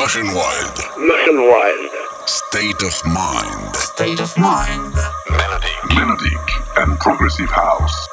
Motion Wild. Motion Wild. State of Mind. State of Mind. Melodic. Melodic and Progressive House.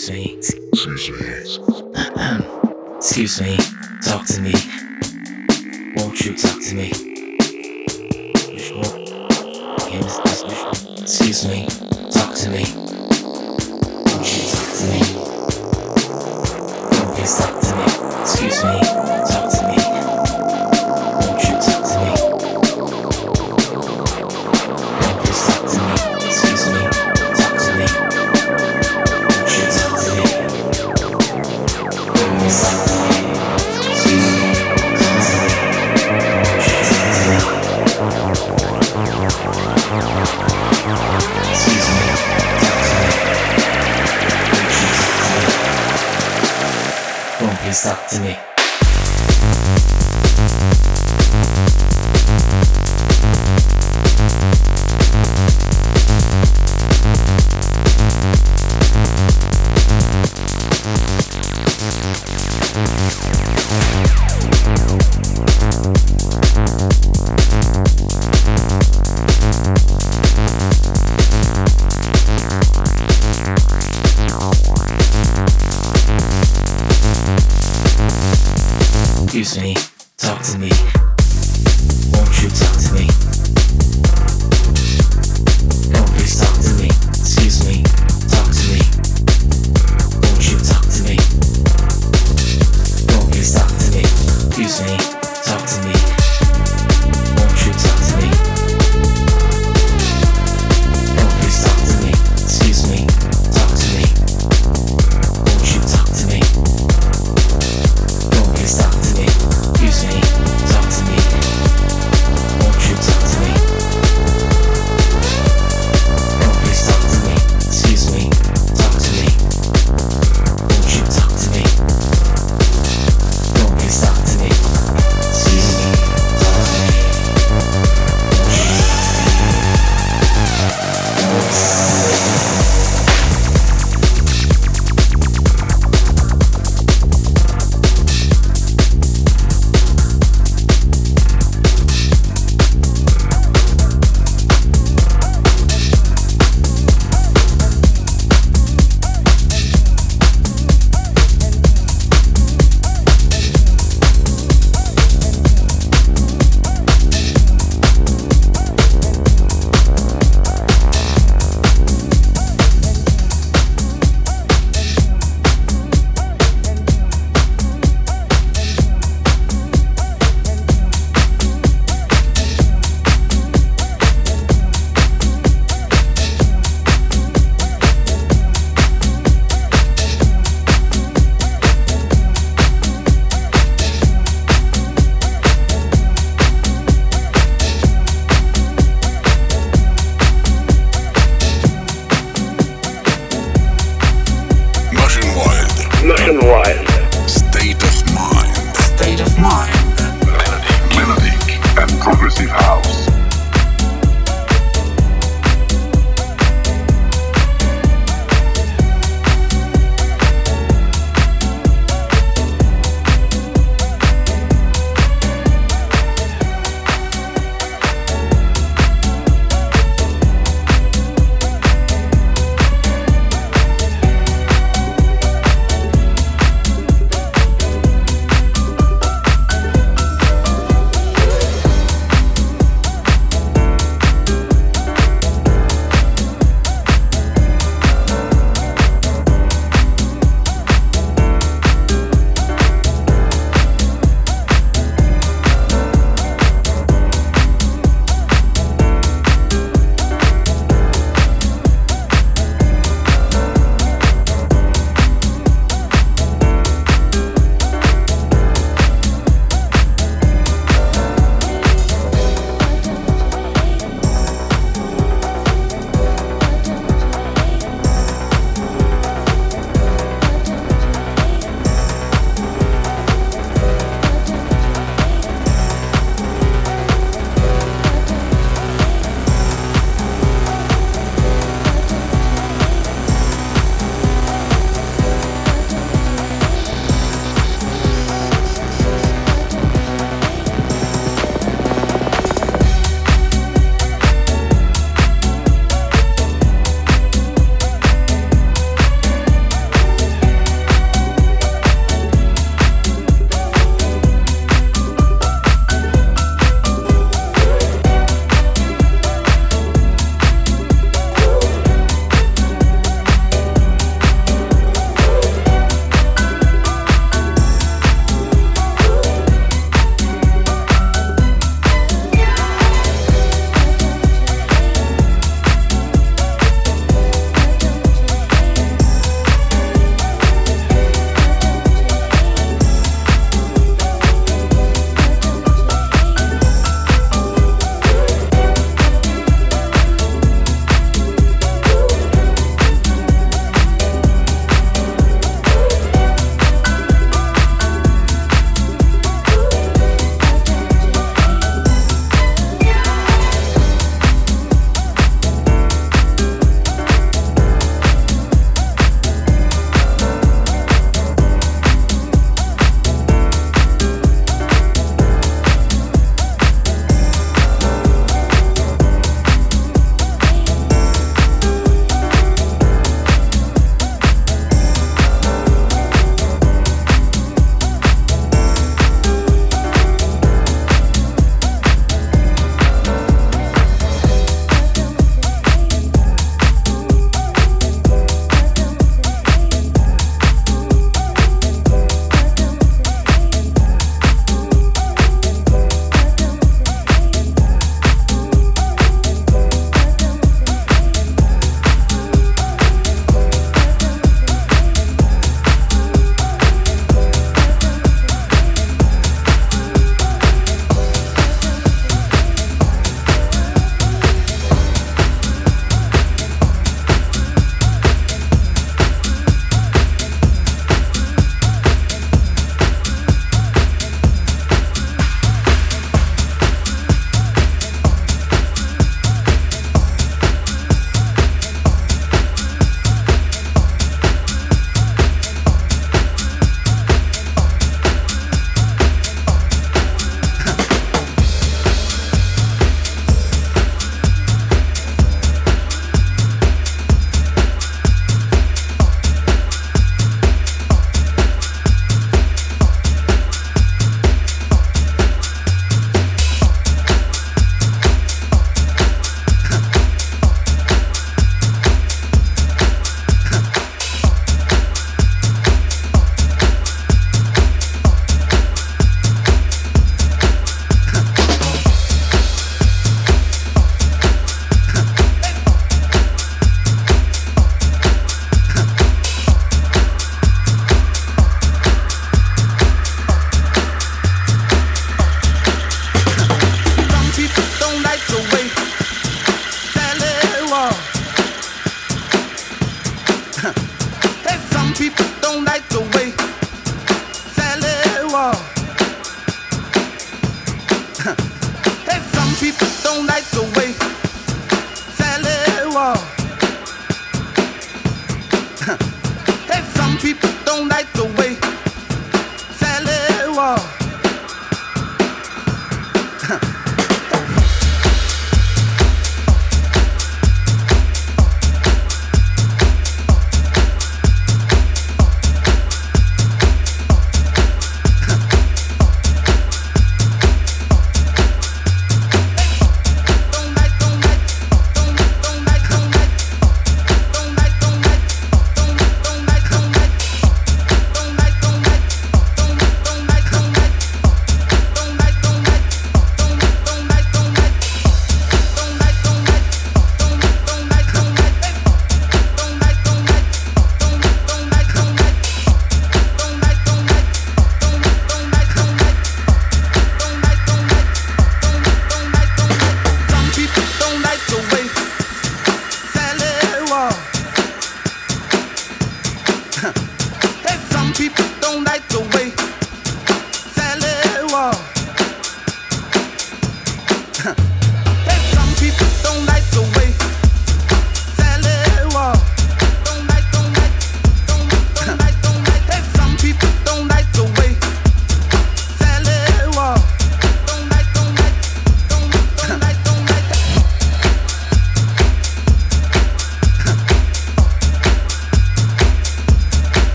Excuse me?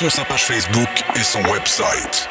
Sur sa page Facebook et son website.